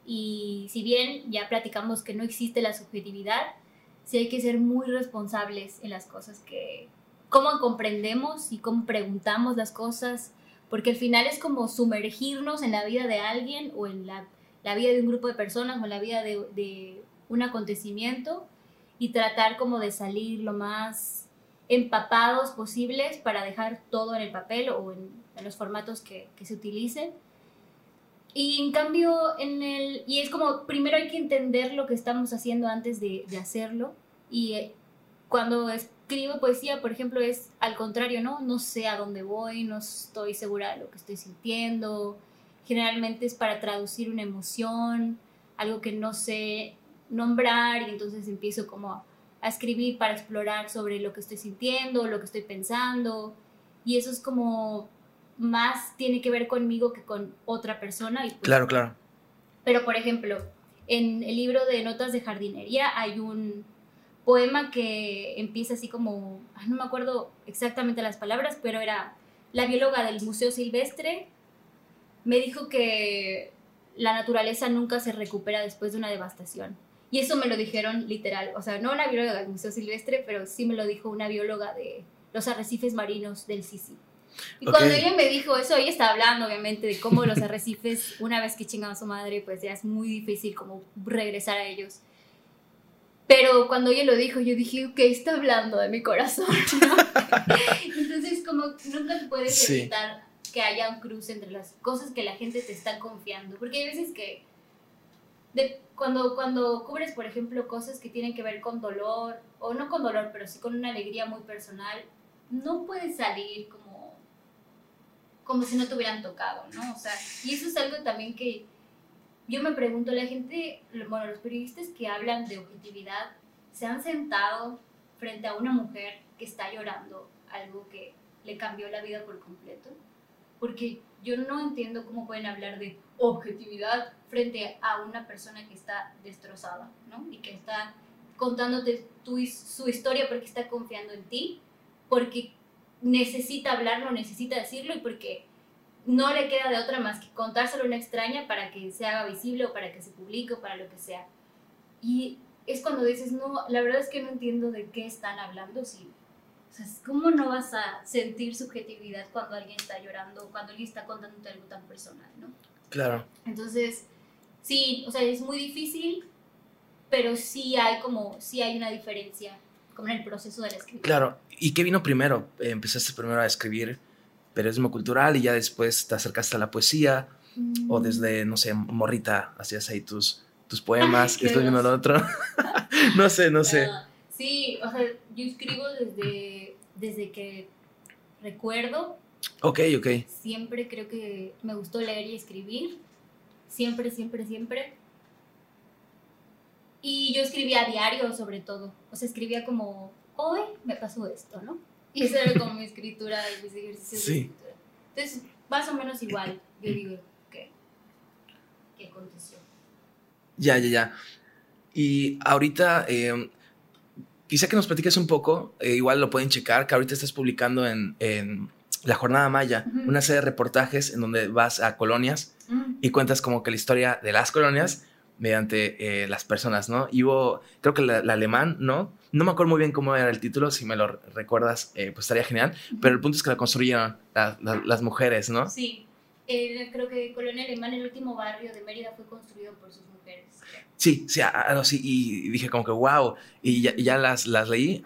Y si bien ya platicamos que no existe la subjetividad, sí hay que ser muy responsables en las cosas que, cómo comprendemos y cómo preguntamos las cosas, porque al final es como sumergirnos en la vida de alguien o en la, la vida de un grupo de personas o en la vida de, de un acontecimiento y tratar como de salir lo más empapados posibles para dejar todo en el papel o en, los formatos que, se utilicen. Y en cambio, en el, y es como, primero hay que entender lo que estamos haciendo antes de, hacerlo. Y eh, cuando escribo poesía, por ejemplo, es al contrario, ¿no? No sé a dónde voy, no estoy segura de lo que estoy sintiendo. Generalmente es para traducir una emoción, algo que no sé nombrar y entonces empiezo como a escribir para explorar sobre lo que estoy sintiendo, lo que estoy pensando. Y eso es como más tiene que ver conmigo que con otra persona. Y pues claro, claro. Pero, por ejemplo, en el libro de Notas de Jardinería hay un poema que empieza así como, no me acuerdo exactamente las palabras, pero era la bióloga del Museo Silvestre, me dijo que la naturaleza nunca se recupera después de una devastación. Y eso me lo dijeron literal, o sea, no una bióloga del Museo Silvestre, pero sí me lo dijo una bióloga de los arrecifes marinos del Sisi. Y cuando ella me dijo eso, ella estaba hablando obviamente de cómo los arrecifes, [laughs] una vez que chingan a su madre, pues ya es muy difícil como regresar a ellos. Pero cuando ella lo dijo, yo dije, ¿qué está hablando de mi corazón? [laughs] [laughs] Entonces, como nunca puedes evitar que haya un cruce entre las cosas que la gente te está confiando. Porque hay veces que de, cuando, cuando cubres, por ejemplo, cosas que tienen que ver con dolor, o no con dolor, pero sí con una alegría muy personal, no puedes salir como, como si no te hubieran tocado, ¿no? O sea, y eso es algo también que yo me pregunto, la gente, bueno, los periodistas que hablan de objetividad, ¿se han sentado frente a una mujer que está llorando algo que le cambió la vida por completo? Porque yo no entiendo cómo pueden hablar de objetividad frente a una persona que está destrozada, ¿no? Y que está contándote su historia porque está confiando en ti, porque necesita hablarlo, necesita decirlo y porque no le queda de otra más que contárselo a una extraña para que se haga visible o para que se publique o para lo que sea. Y es cuando dices, no, la verdad es que no entiendo de qué están hablando. Si, sea, ¿cómo no vas a sentir subjetividad cuando alguien está llorando o cuando alguien está contándote algo tan personal, no? Claro. Entonces, sí, o sea, es muy difícil, pero sí hay como, sí hay una diferencia como en el proceso de la escritura. Claro, ¿y qué vino primero? ¿Empezaste primero a escribir periodismo cultural y ya después te acercaste a la poesía o mm. desde, no sé, morrita hacías ahí tus, tus poemas y estoy viendo lo otro. [laughs] no sé, no sé. Ah, sí, o sea, yo escribo desde, desde que recuerdo. Ok, ok. Siempre creo que me gustó leer y escribir. Siempre, siempre, siempre. Y yo escribía a diario sobre todo. O sea, escribía como, hoy me pasó esto, ¿no? [laughs] Y esa era como mi escritura y mis ejercicios de escritura. Entonces, más o menos igual, [clears throat] yo digo, ¿qué, qué aconteció? Ya, ya, ya. Y ahorita, eh, quizá que nos platiques un poco, eh, igual lo pueden checar, que ahorita estás publicando en, en La Jornada Maya una serie de reportajes en donde vas a colonias y cuentas como que la historia de las colonias mediante eh, las personas, ¿no? Y hubo, creo que el alemán, ¿no? No me acuerdo muy bien cómo era el título, si me lo recuerdas, eh, pues estaría genial, pero el punto es que la construyeron las mujeres, ¿no? Sí, creo que Colonia Alemán, el último barrio de Mérida, fue construido por sus mujeres. Sí, sí, y dije como que wow, y ya, las, las leí,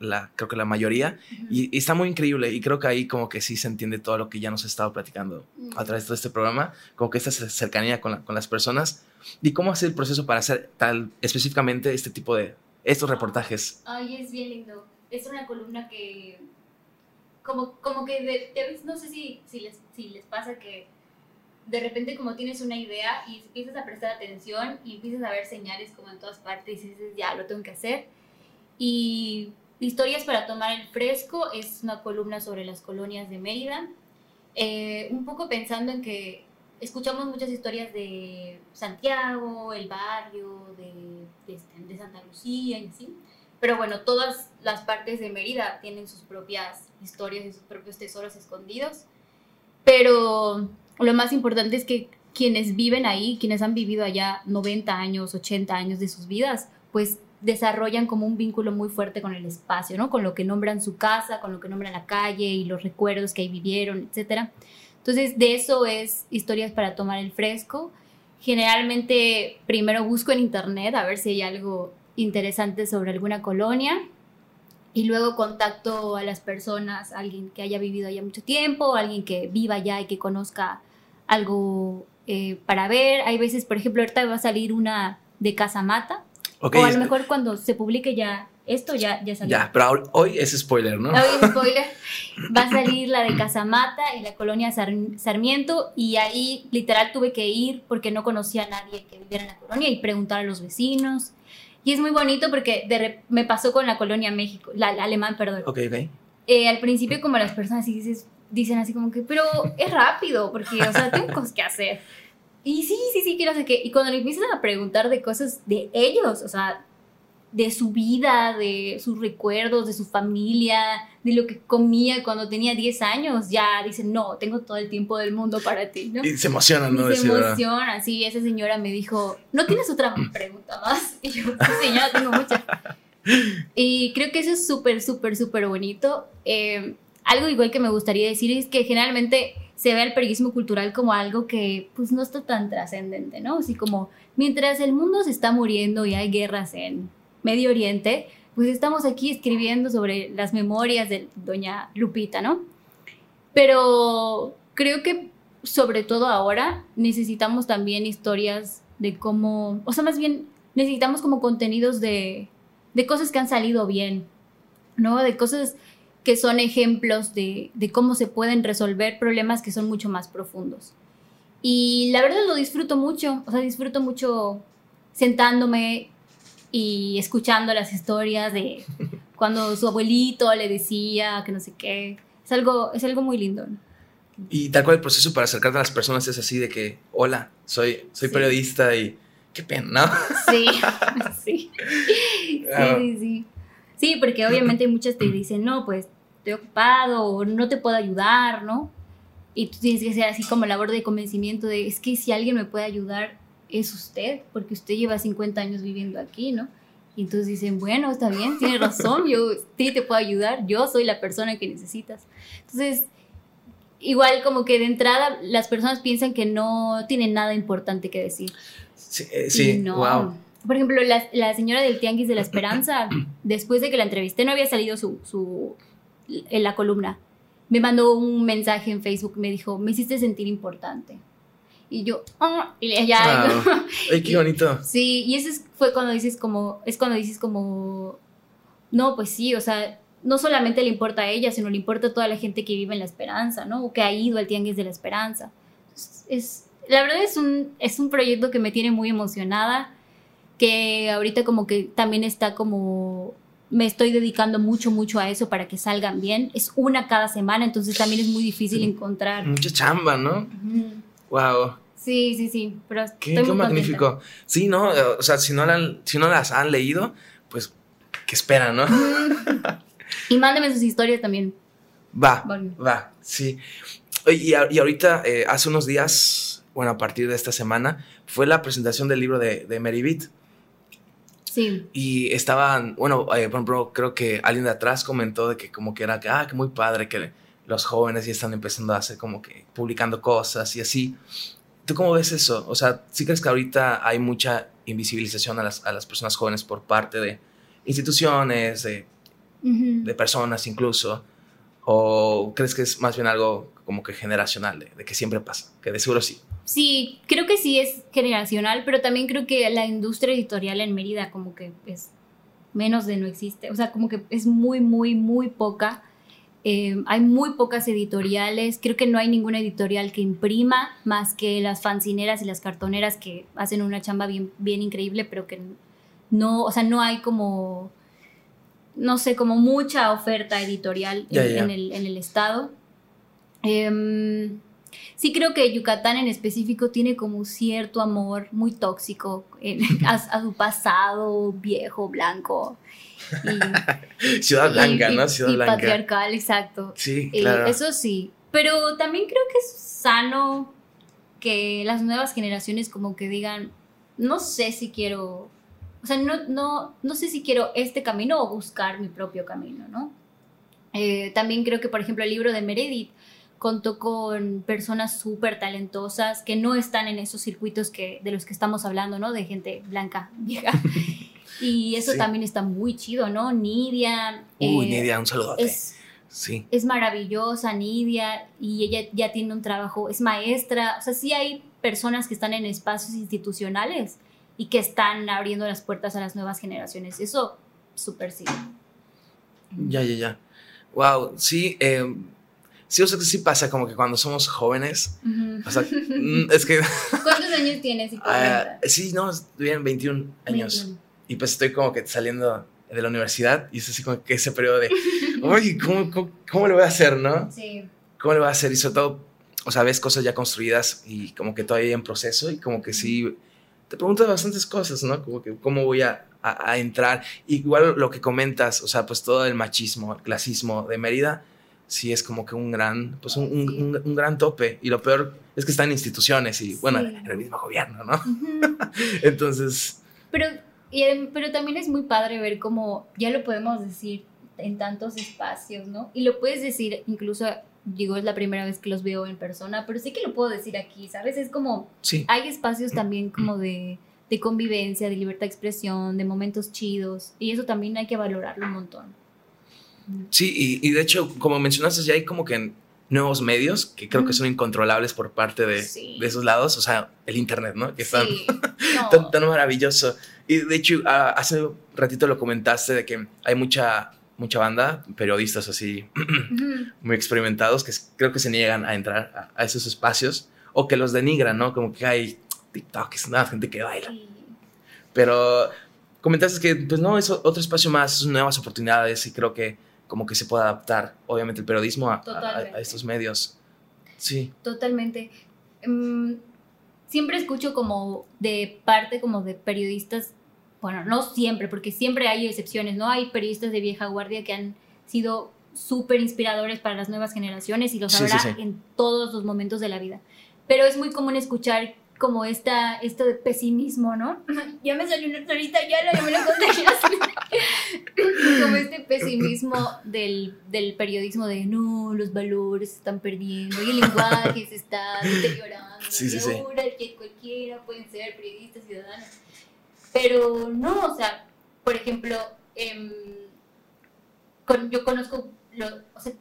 la, creo que la mayoría, y, está muy increíble, y creo que ahí como que sí se entiende todo lo que ya nos ha estado platicando a través de todo este programa, como que esta cercanía con, con las personas, y cómo hacer el proceso para hacer tal, específicamente este tipo de, estos reportajes. Ay, es bien lindo. Es una columna que, como, como que de, no sé si, si, les, si les pasa que de repente como tienes una idea y empiezas a prestar atención y empiezas a ver señales como en todas partes y dices, ya, lo tengo que hacer. Y Historias para tomar el fresco es una columna sobre las colonias de Mérida, eh, un poco pensando en que escuchamos muchas historias de Santiago, el barrio, de, de, Santa Lucía y así. Pero bueno, todas las partes de Mérida tienen sus propias historias y sus propios tesoros escondidos. Pero lo más importante es que quienes viven ahí, quienes han vivido allá 90 años, 80 años de sus vidas, pues desarrollan como un vínculo muy fuerte con el espacio, ¿no? Con lo que nombran su casa, con lo que nombran la calle y los recuerdos que ahí vivieron, etcétera. Entonces, de eso es historias para tomar el fresco. Generalmente, primero busco en internet a ver si hay algo interesante sobre alguna colonia y luego contacto a las personas, alguien que haya vivido allá mucho tiempo, alguien que viva allá y que conozca algo eh, para ver. Hay veces, por ejemplo, ahorita va a salir una de Casamata, o a lo mejor cuando se publique ya esto ya, ya salió. Ya, pero hoy es spoiler, ¿no? Hoy es [laughs] spoiler. Va a salir la de Casamata y la colonia Sarmiento y ahí literal tuve que ir porque no conocía a nadie que viviera en la colonia y preguntar a los vecinos. Y es muy bonito porque me pasó con la colonia México, la, alemán, perdón. Ok, ok. Eh, al principio como las personas dicen así como que, pero es rápido porque, o sea, tengo cosas que hacer. Y sí, sí, sí, quiero hacer que... Y cuando le empiezan a preguntar de cosas de ellos, o sea, de su vida, de sus recuerdos, de su familia, de lo que comía cuando tenía 10 años, ya dicen, no, tengo todo el tiempo del mundo para ti, ¿no? Y se emocionan, ¿no? Y se emocionan, sí, esa señora me dijo, ¿no tienes otra pregunta más? [laughs] Y yo, sí, señora, tengo muchas. Y creo que eso es súper, súper, súper bonito. Eh, algo igual que me gustaría decir es que generalmente se ve el periodismo cultural como algo que pues no está tan trascendente, ¿no? Así como mientras el mundo se está muriendo y hay guerras en Medio Oriente, pues estamos aquí escribiendo sobre las memorias de doña Lupita, ¿no? Pero creo que sobre todo ahora necesitamos también historias de cómo, o sea, más bien necesitamos como contenidos de, de cosas que han salido bien, ¿no? De cosas que son ejemplos de, de cómo se pueden resolver problemas que son mucho más profundos. Y la verdad lo disfruto mucho, o sea, disfruto mucho sentándome y escuchando las historias de cuando su abuelito le decía que no sé qué. Es algo, es algo muy lindo. Y tal cual el proceso para acercarte a las personas es así de que, hola, soy, soy periodista y qué pena, ¿no? Sí, [laughs] sí. Sí, sí, sí. Sí, porque obviamente muchas te dicen, no, pues estoy ocupado o no te puedo ayudar, ¿no? Y tú tienes que ser así como labor de convencimiento de, es que si alguien me puede ayudar, es usted, porque usted lleva 50 años viviendo aquí, ¿no? Y entonces dicen, bueno, está bien, tiene razón, yo sí te puedo ayudar, yo soy la persona que necesitas. Entonces, igual como que de entrada las personas piensan que no tienen nada importante que decir. Sí, eh, sí no. wow. Por ejemplo, la, la, señora del Tianguis de la Esperanza, [clears throat] después de que la entrevisté, no había salido su, su, en la columna. Me mandó un mensaje en Facebook, me dijo, me hiciste sentir importante. Y yo, oh, y ya. Wow. [laughs] Ay, qué bonito. Sí, y ese fue cuando dices como, es cuando dices como, no, pues sí, o sea, no solamente le importa a ella, sino le importa a toda la gente que vive en la esperanza, ¿no? O que ha ido al Tianguis de la Esperanza. Es, la verdad es un, es un proyecto que me tiene muy emocionada, que ahorita como que también está como me estoy dedicando mucho, mucho a eso para que salgan bien. Es una cada semana, entonces también es muy difícil encontrar. Mucha chamba, ¿no? Uh -huh. Wow. Sí, sí, sí. Pero qué, qué magnífico. Contenta. Sí, ¿no? O sea, si no, la, si no las han leído, pues, ¿qué esperan, no? [laughs] y mándenme sus historias también. Va, bueno. va, sí. Y, y ahorita, eh, hace unos días, bueno, a partir de esta semana, fue la presentación del libro de, de Mary Beat. Sí. Y estaban, bueno, eh, por ejemplo, creo que alguien de atrás comentó de que como que era, ah, que muy padre que los jóvenes ya están empezando a hacer como que publicando cosas y así. ¿Tú cómo ves eso? O sea, ¿sí crees que ahorita hay mucha invisibilización a las, a las personas jóvenes por parte de instituciones, de, uh -huh. de personas incluso? ¿O crees que es más bien algo como que generacional, de, de que siempre pasa? Que de seguro sí. Sí, creo que sí es generacional, pero también creo que la industria editorial en Mérida como que es menos de no existe, o sea, como que es muy, muy, muy poca. Eh, hay muy pocas editoriales, creo que no hay ninguna editorial que imprima más que las fancineras y las cartoneras que hacen una chamba bien, bien increíble, pero que no, o sea, no hay como, no sé, como mucha oferta editorial en, el, en el estado. Em, sí creo que Yucatán en específico tiene como cierto amor muy tóxico en- [laughs] a, a su pasado viejo, blanco. Y- [laughs] Ciudad Blanca, y- ¿no? Ciudad y Blanca. patriarcal, exacto. Sí, Eh, claro. eso sí, pero también creo que es sano que las nuevas generaciones como que digan, no sé si quiero, o sea, no, no, no sé si quiero este camino o buscar mi propio camino, ¿no? Eh, también creo que, por ejemplo, el libro de Meredith contó con personas súper talentosas que no están en esos circuitos que, de los que estamos hablando, ¿no? De gente blanca, [laughs] vieja. Y eso Sí. también está muy chido, ¿no? Nidia. Uy, eh, Nidia, un saludote. Es, Sí. es maravillosa, Nidia, y ella ya tiene un trabajo, es maestra, o sea, sí hay personas que están en espacios institucionales y que están abriendo las puertas a las nuevas generaciones. Eso, súper sí. Ya, ya, ya. Wow, sí, eh, sí, o sea que sí pasa como que cuando somos jóvenes, o sea, mm, es que, [laughs] ¿Cuántos años tienes? si [laughs] ah, sí, no, bien 21 años. 21. Y pues estoy como que saliendo de la universidad y es así como que ese periodo de, [laughs] oye, ¿cómo, cómo, cómo le voy a hacer, no? Sí. ¿Cómo le voy a hacer? Y sobre todo, o sea, ves cosas ya construidas y como que todavía en proceso y como que sí, te preguntas bastantes cosas, ¿no? Como que cómo voy a a, entrar. Igual lo que comentas, o sea, pues todo el machismo, el clasismo de Mérida, sí es como que un gran, pues un, un, gran tope. Y lo peor es que está en instituciones y, bueno, en el mismo gobierno, ¿no? [laughs] Entonces... Pero, pero también es muy padre ver cómo, ya lo podemos decir en tantos espacios, ¿no? Y lo puedes decir incluso digo, es la primera vez que los veo en persona, pero sí que lo puedo decir aquí, ¿sabes? Es como, sí. hay espacios también como de, de convivencia, de libertad de expresión, de momentos chidos, y eso también hay que valorarlo un montón. Sí, y, de hecho, como mencionaste, ya hay como que nuevos medios que creo que son incontrolables por parte de, de, esos lados, o sea, el Internet, ¿no? Que es [laughs] tan, tan, maravilloso. Y de hecho, hace un ratito lo comentaste de que hay mucha, mucha banda, periodistas así, [clears throat] muy experimentados, que creo que se niegan a entrar a, esos espacios o que los denigran, ¿no? Como que hay TikTok, es una gente que baila. Pero comentaste que, pues no, es otro espacio más, nuevas oportunidades y creo que como que se puede adaptar, obviamente, el periodismo a, estos medios. Sí. Totalmente. Mm, siempre escucho como de parte como de periodistas, bueno, no siempre, porque siempre hay excepciones, ¿no? Hay periodistas de vieja guardia que han sido súper inspiradores para las nuevas generaciones y los habrá en todos los momentos de la vida. Pero es muy común escuchar como esta, esto de pesimismo, ¿no? [laughs] ya me salió una ahorita, ya, ya me lo como este pesimismo del, del, periodismo de no, los valores se están perdiendo y el lenguaje se está deteriorando. Sí, y sí, ahora que cualquiera pueden ser periodistas, ciudadanos. Pero no, o sea, por ejemplo, em, yo conozco, o sea,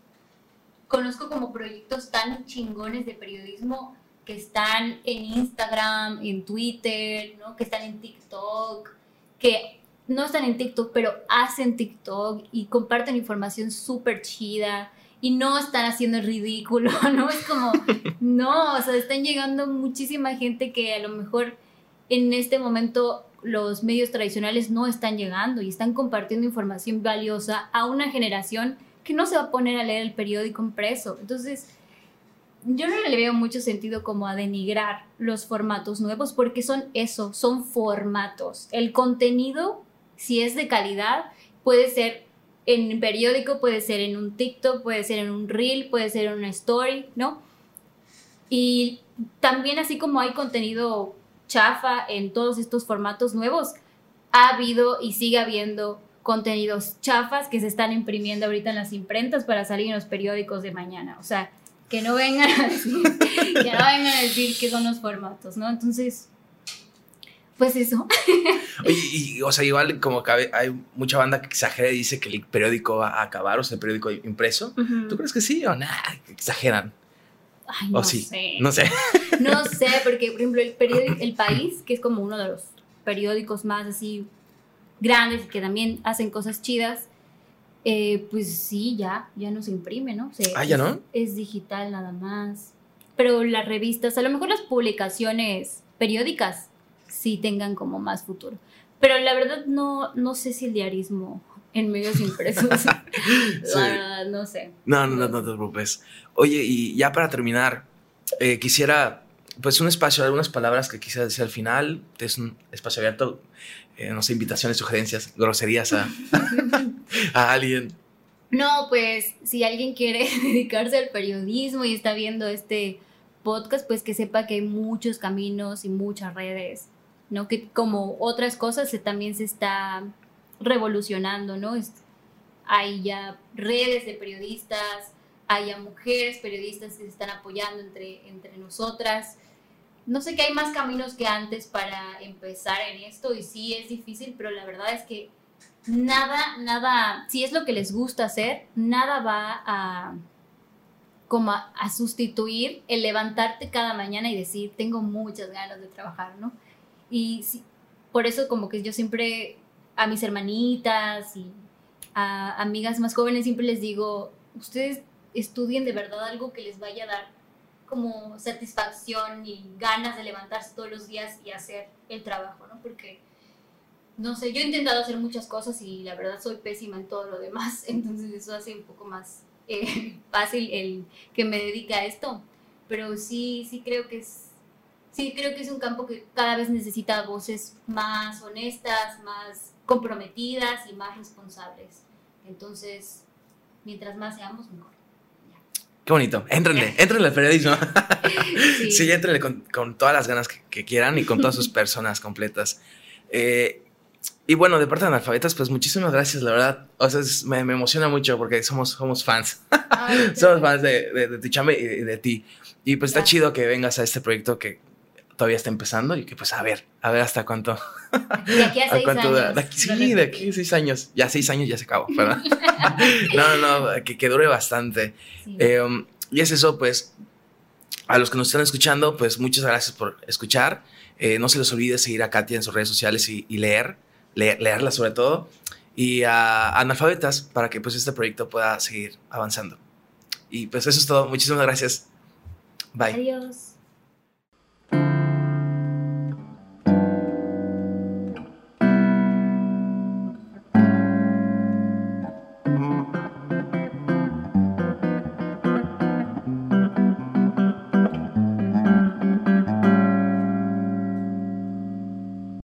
conozco como proyectos tan chingones de periodismo que están en Instagram, en Twitter, ¿no? que están en TikTok, que no están en TikTok, pero hacen TikTok y comparten información súper chida y no están haciendo ridículo, [laughs] ¿no? Es como, no, o sea, están llegando muchísima gente que a lo mejor en este momento los medios tradicionales no están llegando y están compartiendo información valiosa a una generación que no se va a poner a leer el periódico impreso. Entonces, yo no le veo mucho sentido como a denigrar los formatos nuevos porque son eso, son formatos. El contenido, si es de calidad, puede ser en periódico, puede ser en un TikTok, puede ser en un reel, puede ser en una story, ¿no? Y también así como hay contenido chafa en todos estos formatos nuevos, ha habido y sigue habiendo contenidos chafas que se están imprimiendo ahorita en las imprentas para salir en los periódicos de mañana. O sea, que no vengan a decir, [laughs] que no vengan a decir que son los formatos, ¿no? Entonces, pues eso. [laughs] Oye, y, o sea, igual como que hay mucha banda que exagera y dice que el periódico va a acabar, o sea, el periódico impreso. ¿Tú crees que sí o nada? Exageran. Ay, no sé. No sé. No sé, porque, por ejemplo, el periódico El País, que es como uno de los periódicos más así grandes y que también hacen cosas chidas, eh, pues sí, ya, ya no se imprime, ¿no? ah, ya no. Es, digital nada más. Pero las revistas, a lo mejor las publicaciones periódicas sí tengan como más futuro. Pero la verdad no, no sé si el diarismo en medios impresos. La [laughs] verdad, [laughs] no sé. No, no, no, no te preocupes. Oye, y ya para terminar, eh, quisiera, pues un espacio, algunas palabras que quisiera decir al final. Es un espacio abierto. Eh, no sé, invitaciones, sugerencias, groserías a, [laughs] a alguien. No, pues si alguien quiere [laughs] dedicarse al periodismo y está viendo este podcast, pues que sepa que hay muchos caminos y muchas redes, ¿no? Que como otras cosas se, también se está revolucionando, ¿no? hay ya redes de periodistas, hay ya mujeres periodistas que se están apoyando entre, entre nosotras no sé que hay más caminos que antes para empezar en esto y sí es difícil, pero la verdad es que nada, nada, si es lo que les gusta hacer, nada va a como a, sustituir el levantarte cada mañana y decir, tengo muchas ganas de trabajar, ¿no? Y por eso como que yo siempre a mis hermanitas y a amigas más jóvenes siempre les digo, ustedes estudien de verdad algo que les vaya a dar como satisfacción y ganas de levantarse todos los días y hacer el trabajo, ¿no? Porque, no sé, yo he intentado hacer muchas cosas y la verdad soy pésima en todo lo demás, [laughs] entonces eso hace un poco más eh, [laughs] fácil el que me dedique a esto. Pero sí, sí creo que es, sí creo que es un campo que cada vez necesita voces más honestas, más comprometidas y más responsables. Entonces, mientras más seamos, mejor. Qué bonito. Éntrenle, éntrenle [laughs] al periodismo. sí, sí éntrenle con, todas las ganas que, quieran y con todas sus personas completas. Eh, y bueno, de parte de analfabetas, pues muchísimas gracias, la verdad. O sea, me, emociona mucho porque somos, somos fans. [laughs] somos fans de, de, de, tu chamba y de, ti. Y pues está chido que vengas a este proyecto que todavía está empezando y que pues a ver, a ver hasta cuánto. De aquí a [laughs] seis años. De aquí, sí, de aquí a seis años. Ya seis años ya se acabó, [laughs] ¿verdad? no, no, no, que, que dure bastante. Em, y es eso, pues, a los que nos están escuchando, pues muchas gracias por escuchar. Eh, no se les olvide seguir a Katia en sus redes sociales y, leer, leerla sobre todo. Y a analfabetas para que pues este proyecto pueda seguir avanzando. Y pues eso es todo. Muchísimas gracias. Bye. Adiós.